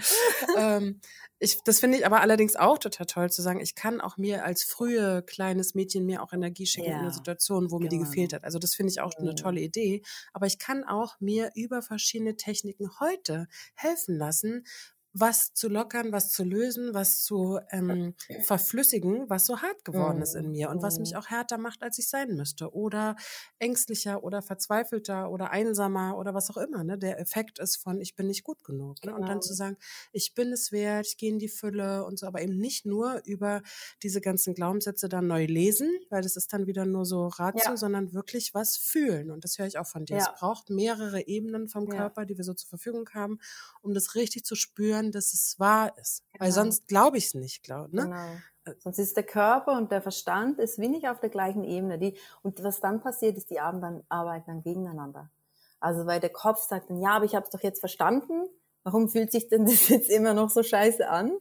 ähm, ich, das finde ich aber allerdings auch total toll zu sagen, ich kann auch mir als frühe kleines Mädchen mir auch Energie schenken in Ja, einer Situation, wo mir die genau. gefehlt hat. Also das finde ich auch eine Mhm. tolle Idee. Aber ich kann auch mir über verschiedene Techniken heute helfen lassen, was zu lockern, was zu lösen, was zu ähm, verflüssigen, was so hart geworden ist in Mhm. mir und was mich Mhm. auch härter macht, als ich sein müsste. Oder ängstlicher oder verzweifelter oder einsamer oder was auch immer. Ne? Der Effekt ist von, ich bin nicht gut genug. Ne? Und dann Genau. zu sagen, ich bin es wert, ich gehe in die Fülle und so, aber eben nicht nur über diese ganzen Glaubenssätze dann neu lesen, weil das ist dann wieder nur so Ratio, Ja. sondern wirklich was fühlen. Und das höre ich auch von dir. Ja. Es braucht mehrere Ebenen vom Ja. Körper, die wir so zur Verfügung haben, um das richtig zu spüren, dass es wahr ist. Weil Genau. sonst glaube ich es nicht, glaub, ne? Genau. Sonst ist der Körper und der Verstand ist wie nicht auf der gleichen Ebene. Die, und was dann passiert, ist, die arbeiten dann, arbeiten dann gegeneinander. Also weil der Kopf sagt dann, ja, aber ich habe es doch jetzt verstanden. Warum fühlt sich denn das jetzt immer noch so scheiße an?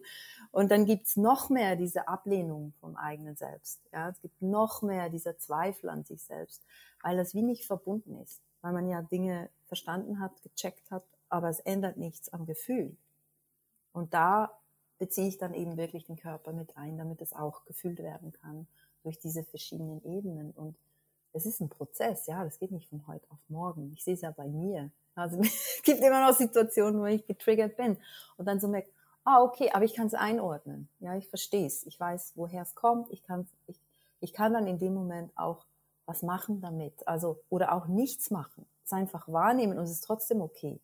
Und dann gibt's noch mehr diese Ablehnung vom eigenen Selbst. Ja, es gibt noch mehr dieser Zweifel an sich selbst, weil das wie nicht verbunden ist. Weil man ja Dinge verstanden hat, gecheckt hat, aber es ändert nichts am Gefühl. Und da beziehe ich dann eben wirklich den Körper mit ein, damit es auch gefühlt werden kann durch diese verschiedenen Ebenen. Und es ist ein Prozess, ja, das geht nicht von heute auf morgen. Ich sehe es ja bei mir. Also es gibt immer noch Situationen, wo ich getriggert bin und dann so merke, ah, okay, aber ich kann es einordnen. Ja, ich verstehe es. Ich weiß, woher es kommt. Ich kann, ich, ich kann dann in dem Moment auch was machen damit. Also, oder auch nichts machen. Es einfach wahrnehmen und es ist trotzdem okay.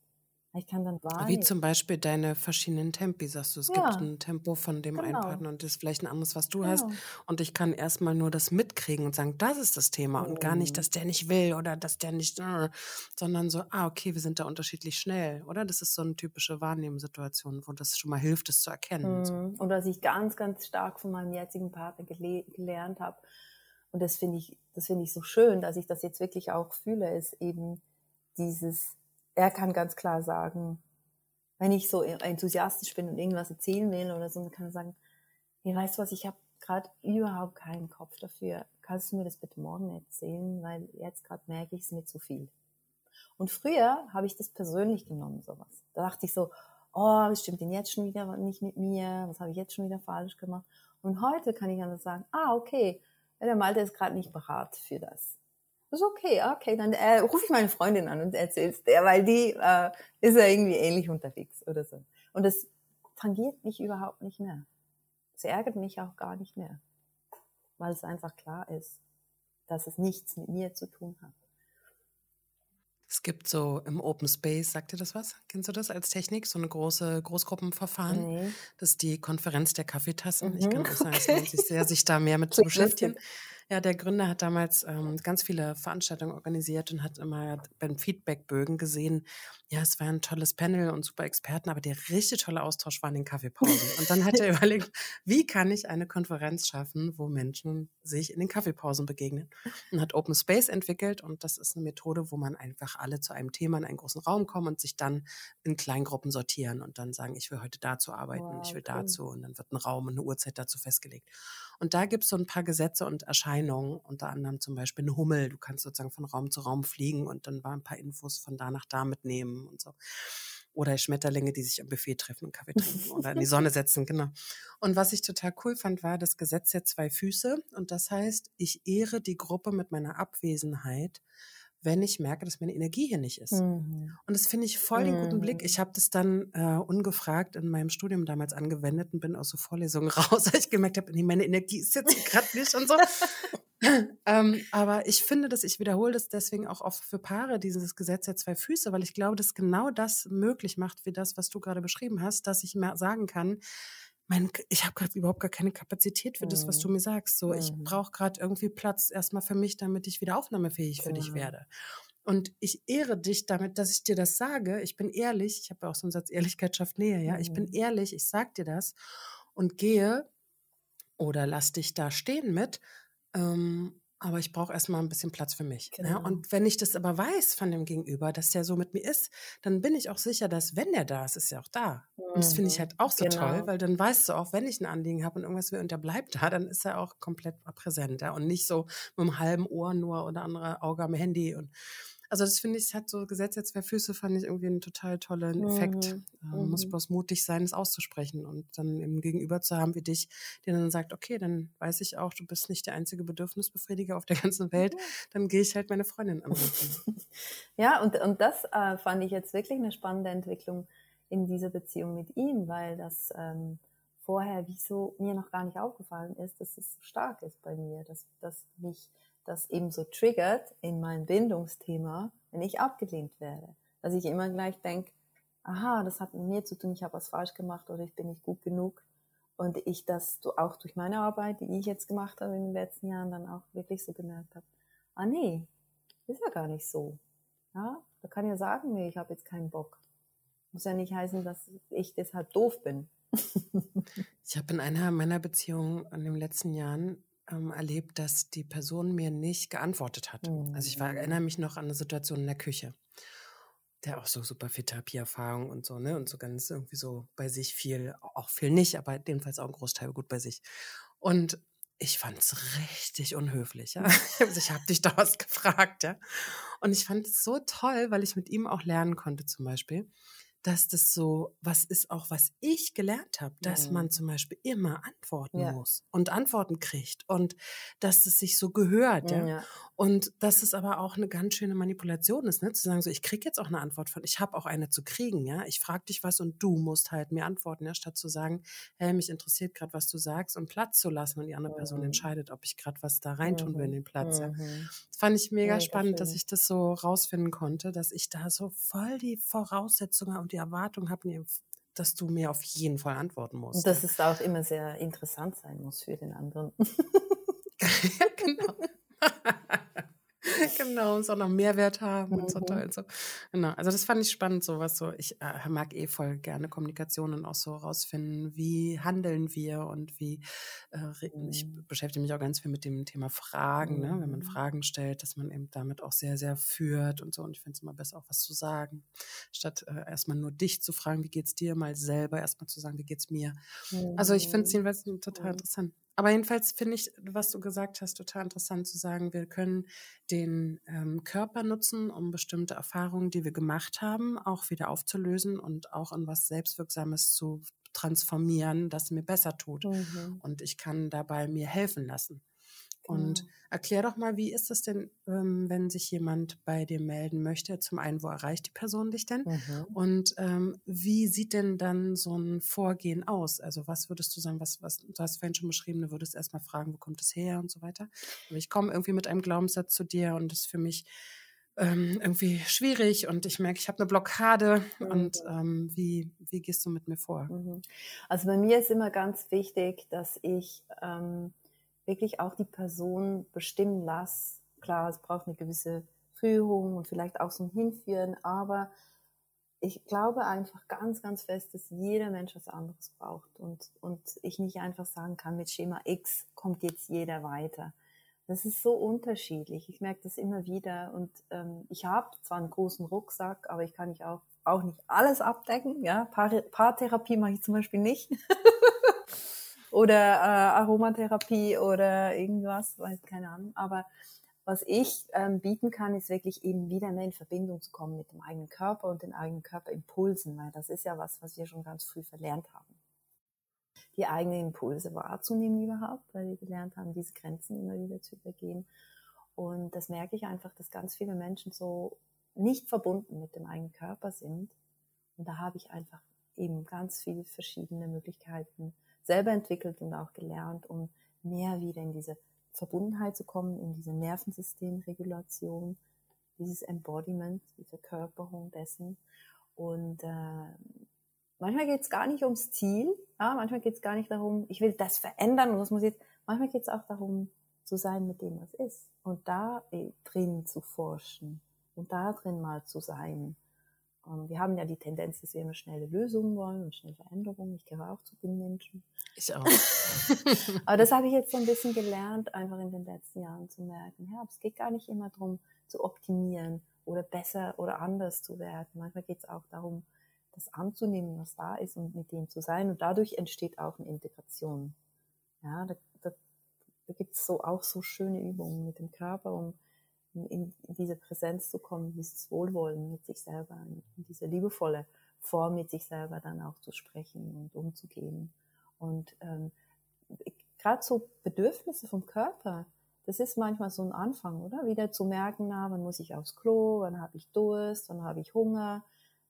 Ich kann dann wahrnehmen. Wie zum Beispiel deine verschiedenen Tempi, sagst du. Es Ja. gibt ein Tempo von dem einen Genau. Partner und das ist vielleicht ein anderes, was du Genau. hast. Und ich kann erstmal nur das mitkriegen und sagen, das ist das Thema und gar nicht, Mhm. dass der nicht will oder dass der nicht, sondern so, ah, okay, wir sind da unterschiedlich schnell, oder? Das ist so eine typische Wahrnehmungssituation, wo das schon mal hilft, es zu erkennen. So. Mhm. Und was ich ganz, ganz stark von meinem jetzigen Partner gele gelernt habe, und das finde ich, das finde ich so schön, dass ich das jetzt wirklich auch fühle, ist eben dieses, er kann ganz klar sagen, wenn ich so enthusiastisch bin und irgendwas erzählen will oder so, dann kann er sagen, Hey, weißt du was, ich habe gerade überhaupt keinen Kopf dafür. Kannst du mir das bitte morgen erzählen? Weil jetzt gerade merke ich es mir zu viel. Und früher habe ich das persönlich genommen, sowas. Da dachte ich so, oh, was stimmt denn jetzt schon wieder nicht mit mir? Was habe ich jetzt schon wieder falsch gemacht? Und heute kann ich dann sagen, ah, okay, der Malte ist gerade nicht bereit für das. Das ist okay, okay, dann äh, rufe ich meine Freundin an und erzähl's der, weil die äh, ist ja irgendwie ähnlich unterwegs oder so. Und das tangiert mich überhaupt nicht mehr. Es ärgert mich auch gar nicht mehr, weil es einfach klar ist, dass es nichts mit mir zu tun hat. Es gibt so im Open Space, sagt dir das was? Kennst du das als Technik? So eine große Großgruppenverfahren? Nee. Das ist die Konferenz der Kaffeetassen. Mhm, ich kann auch sagen, es lohnt sich sehr, sich da mehr mit zu beschäftigen. Ja, der Gründer hat damals ähm, ganz viele Veranstaltungen organisiert und hat immer beim Feedbackbögen gesehen, ja, es war ein tolles Panel und super Experten, aber der richtig tolle Austausch war in den Kaffeepausen. Und dann hat er überlegt, wie kann ich eine Konferenz schaffen, wo Menschen sich in den Kaffeepausen begegnen? Und hat Open Space entwickelt und das ist eine Methode, wo man einfach alle zu einem Thema in einen großen Raum kommen und sich dann in Kleingruppen sortieren und dann sagen, ich will heute dazu arbeiten, wow, ich will cool. dazu und dann wird ein Raum und eine Uhrzeit dazu festgelegt. Und da gibt es so ein paar Gesetze und Erscheinungen, unter anderem zum Beispiel eine Hummel. Du kannst sozusagen von Raum zu Raum fliegen und dann war ein paar Infos von da nach da mitnehmen und so. Oder Schmetterlinge, die sich am Buffet treffen und Kaffee trinken oder in die Sonne setzen, genau. Und was ich total cool fand, war das Gesetz der zwei Füße. Und das heißt, ich ehre die Gruppe mit meiner Abwesenheit wenn ich merke, dass meine Energie hier nicht ist. Mhm. Und das finde ich voll den guten Blick. Ich mhm. habe das dann äh, ungefragt in meinem Studium damals angewendet und bin aus so Vorlesungen raus, weil ich gemerkt habe, nee, meine Energie ist jetzt gerade nicht und so. ähm, aber ich finde, dass ich wiederhole das deswegen auch oft für Paare, dieses Gesetz der zwei Füße, weil ich glaube, dass genau das möglich macht, wie das, was du gerade beschrieben hast, dass ich sagen kann, mein, ich habe gerade überhaupt gar keine Kapazität für das, was du mhm. mir sagst. So, ich mhm. brauche gerade irgendwie Platz erstmal für mich, damit ich wieder aufnahmefähig genau. für dich genau. werde. Und ich ehre dich damit, dass ich dir das sage. Ich bin ehrlich. Ich habe ja auch so einen Satz, Ehrlichkeit schafft Nähe, ja. Ich bin mhm. ehrlich, ich sag dir das und gehe oder lass dich da stehen mit. Ähm, aber ich brauche erstmal ein bisschen Platz für mich. Genau. Ja? Und wenn ich das aber weiß von dem Gegenüber, dass der so mit mir ist, dann bin ich auch sicher, dass wenn der da ist, ist er auch da. Mhm. Und das finde ich mhm. halt auch so genau. toll, weil dann weißt du auch, wenn ich ein Anliegen habe und irgendwas will und der bleibt da, dann ist er auch komplett präsent. Ja? Und nicht so mit einem halben Ohr nur oder andere Auge am Handy. Und also das finde ich, hat so Gesetz der zwei Füße, fand ich irgendwie einen total tollen Effekt. Mhm. Ähm, muss mhm. bloß mutig sein, es auszusprechen und dann im Gegenüber zu haben wie dich, der dann sagt, okay, dann weiß ich auch, du bist nicht der einzige Bedürfnisbefriediger auf der ganzen Welt, mhm. dann gehe ich halt meine Freundin anrufen. ja, und, und das äh, fand ich jetzt wirklich eine spannende Entwicklung in dieser Beziehung mit ihm, weil das ähm, vorher wieso mir noch gar nicht aufgefallen ist, dass es so stark ist bei mir, dass, dass mich das eben so triggert in mein Bindungsthema, wenn ich abgelehnt werde. Dass ich immer gleich denke, aha, das hat mit mir zu tun, ich habe was falsch gemacht oder ich bin nicht gut genug. Und ich das auch durch meine Arbeit, die ich jetzt gemacht habe in den letzten Jahren, dann auch wirklich so gemerkt habe, ah nee, ist ja gar nicht so. Ja, da kann ja sagen, nee, ich habe jetzt keinen Bock. Muss ja nicht heißen, dass ich deshalb doof bin. ich habe in einer meiner Beziehungen in den letzten Jahren ähm, erlebt, dass die Person mir nicht geantwortet hat. Mhm. Also ich war, mhm. erinnere mich noch an eine Situation in der Küche. Der auch so super viel Therapieerfahrung und so, ne? Und so ganz irgendwie so bei sich viel, auch viel nicht, aber jedenfalls auch ein Großteil gut bei sich. Und ich fand es richtig unhöflich. Ja? Also ich habe dich da was gefragt, ja. Und ich fand es so toll, weil ich mit ihm auch lernen konnte, zum Beispiel, dass das so was ist auch, was ich gelernt habe, dass mhm. man zum Beispiel immer antworten ja. muss und Antworten kriegt und dass es sich so gehört, ja. ja. Und dass es aber auch eine ganz schöne Manipulation ist, ne? zu sagen, so ich kriege jetzt auch eine Antwort von, ich habe auch eine zu kriegen, ja. Ich frage dich was und du musst halt mir antworten, ja, statt zu sagen, hey, mich interessiert gerade, was du sagst und Platz zu lassen und die andere mhm. Person entscheidet, ob ich gerade was da reintun mhm. will in den Platz. Ja. Mhm. Das fand ich mega, mega spannend, schön. dass ich das so rausfinden konnte, dass ich da so voll die Voraussetzungen und die Erwartung habe, dass du mir auf jeden Fall antworten musst. Und dass es auch immer sehr interessant sein muss für den anderen. ja, genau. genau, es auch noch Mehrwert haben mhm. und so toll. So. Genau. Also das fand ich spannend, sowas so. Ich äh, mag eh voll gerne Kommunikation und auch so rausfinden, wie handeln wir und wie äh, mhm. ich beschäftige mich auch ganz viel mit dem Thema Fragen, mhm. ne? wenn man mhm. Fragen stellt, dass man eben damit auch sehr, sehr führt und so. Und ich finde es immer besser, auch was zu sagen, statt äh, erstmal nur dich zu fragen, wie geht's dir, mal selber erstmal zu sagen, wie geht's mir. Also ich finde es mhm. jedenfalls total interessant. Aber jedenfalls finde ich, was du gesagt hast, total interessant zu sagen, wir können den ähm, Körper nutzen, um bestimmte Erfahrungen, die wir gemacht haben, auch wieder aufzulösen und auch in was Selbstwirksames zu transformieren, das mir besser tut. Mhm. Und ich kann dabei mir helfen lassen. Und erklär doch mal, wie ist es denn, ähm, wenn sich jemand bei dir melden möchte? Zum einen, wo erreicht die Person dich denn? Mhm. Und ähm, wie sieht denn dann so ein Vorgehen aus? Also was würdest du sagen, was, was du hast vorhin schon beschrieben, du würdest erstmal fragen, wo kommt es her und so weiter. Aber ich komme irgendwie mit einem Glaubenssatz zu dir und das ist für mich ähm, irgendwie schwierig und ich merke, ich habe eine Blockade mhm. und ähm, wie, wie gehst du mit mir vor? Mhm. Also bei mir ist immer ganz wichtig, dass ich ähm, wirklich auch die Person bestimmen lasse. Klar, es braucht eine gewisse Führung und vielleicht auch so ein Hinführen, aber ich glaube einfach ganz, ganz fest, dass jeder Mensch was anderes braucht und, und ich nicht einfach sagen kann, mit Schema X kommt jetzt jeder weiter. Das ist so unterschiedlich. Ich merke das immer wieder und ähm, ich habe zwar einen großen Rucksack, aber ich kann nicht auch, auch nicht alles abdecken. Ja, Paar, Paartherapie mache ich zum Beispiel nicht. oder äh, Aromatherapie oder irgendwas, weiß keine Ahnung. Aber was ich ähm, bieten kann, ist wirklich eben wieder mehr in Verbindung zu kommen mit dem eigenen Körper und den eigenen Körperimpulsen, weil das ist ja was, was wir schon ganz früh verlernt haben. Die eigenen Impulse wahrzunehmen überhaupt, weil wir gelernt haben, diese Grenzen immer wieder zu übergehen. Und das merke ich einfach, dass ganz viele Menschen so nicht verbunden mit dem eigenen Körper sind. Und da habe ich einfach eben ganz viele verschiedene Möglichkeiten, selber entwickelt und auch gelernt, um mehr wieder in diese Verbundenheit zu kommen, in diese Nervensystemregulation, dieses Embodiment, die Verkörperung dessen. Und äh, manchmal geht es gar nicht ums Ziel, ja, manchmal geht es gar nicht darum, ich will das verändern und was muss jetzt. Manchmal geht es auch darum, zu sein mit dem, was ist und da drin zu forschen und da drin mal zu sein wir haben ja die Tendenz, dass wir immer schnelle Lösungen wollen und schnelle Veränderungen. Ich gehöre auch zu den Menschen. Ich auch. Aber das habe ich jetzt so ein bisschen gelernt, einfach in den letzten Jahren zu merken. Ja, es geht gar nicht immer darum, zu optimieren oder besser oder anders zu werden. Manchmal geht es auch darum, das anzunehmen, was da ist und mit dem zu sein. Und dadurch entsteht auch eine Integration. Ja, da, da, da gibt es so, auch so schöne Übungen mit dem Körper, um in, in diese Präsenz zu kommen, dieses Wohlwollen mit sich selber, in diese liebevolle Form mit sich selber dann auch zu sprechen und umzugehen. Und ähm, gerade so Bedürfnisse vom Körper, das ist manchmal so ein Anfang, oder? Wieder zu merken, na, wann muss ich aufs Klo, wann habe ich Durst, wann habe ich Hunger.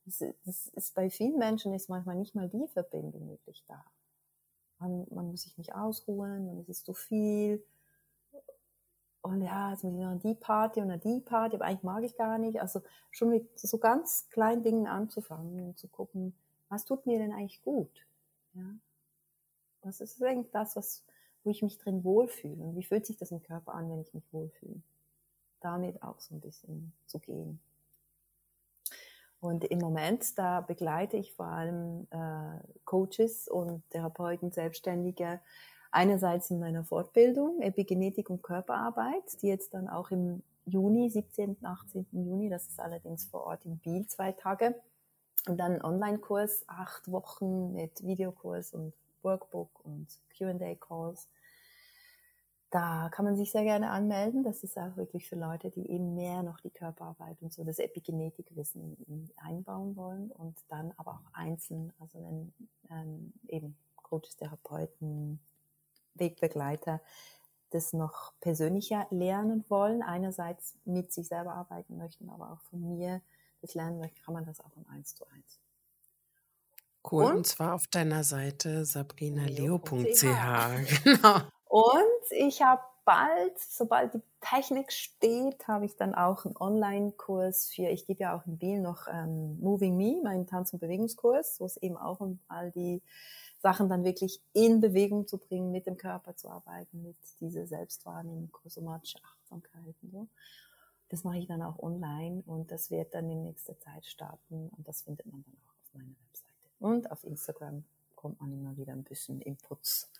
Das, das ist bei vielen Menschen ist manchmal nicht mal die Verbindung wirklich da. Man, man muss sich nicht ausruhen, man ist es zu viel, und ja, jetzt muss ich noch die Party und die Party, aber eigentlich mag ich gar nicht. Also schon mit so ganz kleinen Dingen anzufangen und zu gucken, was tut mir denn eigentlich gut? Ja? Was ist eigentlich das, was, wo ich mich drin wohlfühle? Und wie fühlt sich das im Körper an, wenn ich mich wohlfühle? Damit auch so ein bisschen zu gehen. Und im Moment, da begleite ich vor allem äh, Coaches und Therapeuten, Selbstständige, einerseits in meiner Fortbildung Epigenetik und Körperarbeit, die jetzt dann auch im Juni, 17., 18. Juni, das ist allerdings vor Ort in Biel, zwei Tage. Und dann Online-Kurs, acht Wochen mit Videokurs und Workbook und Q&A-Calls. Da kann man sich sehr gerne anmelden. Das ist auch wirklich für Leute, die eben mehr noch die Körperarbeit und so das Epigenetikwissen einbauen wollen und dann aber auch einzeln, also wenn ähm, eben Coaches, Therapeuten, Wegbegleiter das noch persönlicher lernen wollen, einerseits mit sich selber arbeiten möchten, aber auch von mir das lernen möchten, kann man das auch im 1 zu 1. Cool, und, und zwar auf deiner Seite sabrinaleo.ch. Genau. Und ich habe bald, sobald die Technik steht, habe ich dann auch einen Online-Kurs für, ich gebe ja auch in Biel noch ähm, Moving Me, meinen Tanz- und Bewegungskurs, wo es eben auch um all die Sachen dann wirklich in Bewegung zu bringen, mit dem Körper zu arbeiten, mit dieser Selbstwahrnehmung, somatische Achtsamkeit und so. das mache ich dann auch online und das wird dann in nächster Zeit starten und das findet man dann auch auf meiner Webseite. Und auf Instagram kommt man immer wieder ein bisschen Inputs.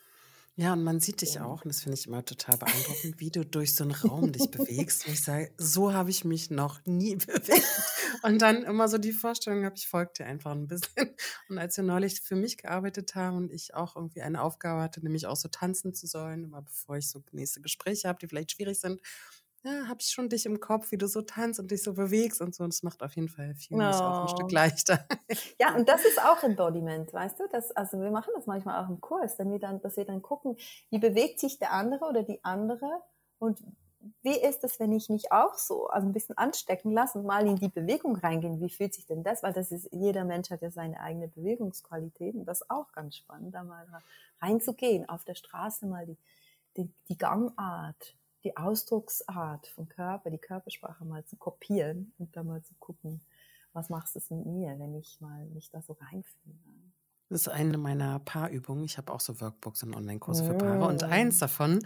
Ja, und man sieht dich auch, und das finde ich immer total beeindruckend, wie du durch so einen Raum dich bewegst. Und ich sage, so habe ich mich noch nie bewegt. Und dann immer so die Vorstellung habe, ich folge dir einfach ein bisschen. Und als wir neulich für mich gearbeitet haben und ich auch irgendwie eine Aufgabe hatte, nämlich auch so tanzen zu sollen, immer bevor ich so nächste Gespräche habe, die vielleicht schwierig sind, ja, habe ich schon dich im Kopf, wie du so tanzt und dich so bewegst und so. Und es macht auf jeden Fall viel oh. auch ein Stück leichter. Ja, und das ist auch Embodiment, weißt du? Das, also wir machen das manchmal auch im Kurs, wir dann, dass wir dann gucken, wie bewegt sich der andere oder die andere und wie ist es, wenn ich mich auch so also ein bisschen anstecken lasse und mal in die Bewegung reingehen? Wie fühlt sich denn das? Weil das ist, jeder Mensch hat ja seine eigene Bewegungsqualität und das ist auch ganz spannend, da mal reinzugehen, auf der Straße mal die, die, die Gangart die Ausdrucksart vom Körper, die Körpersprache mal zu kopieren und dann mal zu gucken, was macht es mit mir, wenn ich mal mich da so reinfühle. Das ist eine meiner Paarübungen. Ich habe auch so Workbooks und Online-Kurse für Paare. Und eins davon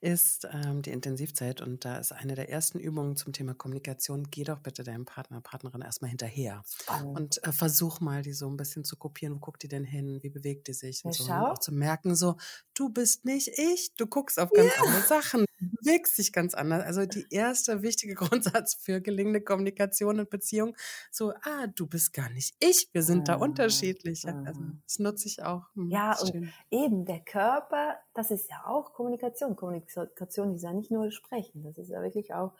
ist ähm, die Intensivzeit. Und da ist eine der ersten Übungen zum Thema Kommunikation. Geh doch bitte deinem Partner, Partnerin erstmal hinterher. Spannend. Und äh, versuch mal, die so ein bisschen zu kopieren. Wo guckt die denn hin? Wie bewegt die sich? Und, so. und auch zu merken, so, du bist nicht ich. Du guckst auf ganz ja. andere Sachen. Bewegst dich ganz anders. Also die erste wichtige Grundsatz für gelingende Kommunikation und Beziehung. So, ah, du bist gar nicht ich. Wir sind ja. da unterschiedlich. Also, das nutze ich auch. Hm, ja, und schön. eben der Körper, das ist ja auch Kommunikation. Kommunikation ist ja nicht nur Sprechen, das ist ja wirklich auch,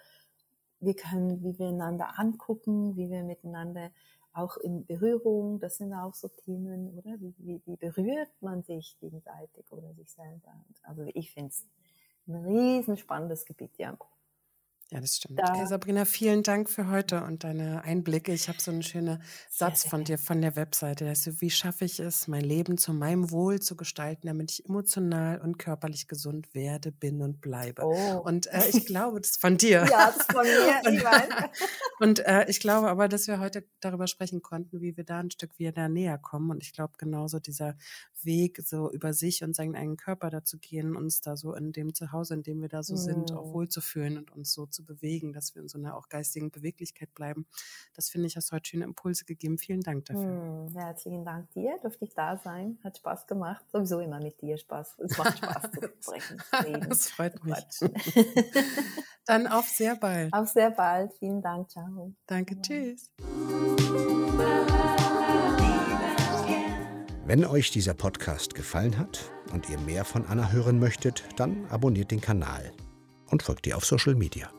wir können, wie wir einander angucken, wie wir miteinander auch in Berührung, das sind auch so Themen, oder? Wie, wie, wie berührt man sich gegenseitig oder sich selber? Also ich finde es ein riesen spannendes Gebiet, ja. Ja, das stimmt. Da hey Sabrina, vielen Dank für heute und deine Einblicke. Ich habe so einen schönen Satz sehr, von dir von der Webseite. Also, wie schaffe ich es, mein Leben zu meinem Wohl zu gestalten, damit ich emotional und körperlich gesund werde, bin und bleibe. Oh. Und äh, ich glaube, das ist von dir. Ja, das ist von mir. und, ich weiß. und äh, ich glaube aber, dass wir heute darüber sprechen konnten, wie wir da ein Stück wieder näher kommen. Und ich glaube, genauso dieser Weg, so über sich und seinen eigenen Körper dazu gehen, uns da so in dem Zuhause, in dem wir da so mm. sind, auch mm. wohlzufühlen und uns so zu bewegen, dass wir in so einer auch geistigen Beweglichkeit bleiben. Das finde ich, hast heute schöne Impulse gegeben. Vielen Dank dafür. Mm, herzlichen Dank dir, durfte ich da sein. Hat Spaß gemacht. Sowieso immer mit dir Spaß. Es macht Spaß zu sprechen. das freut mich. Dann auf sehr bald. Auf sehr bald. Vielen Dank. Ciao. Danke. Tschüss. Wenn euch dieser Podcast gefallen hat und ihr mehr von Anna hören möchtet, dann abonniert den Kanal und folgt ihr auf Social Media.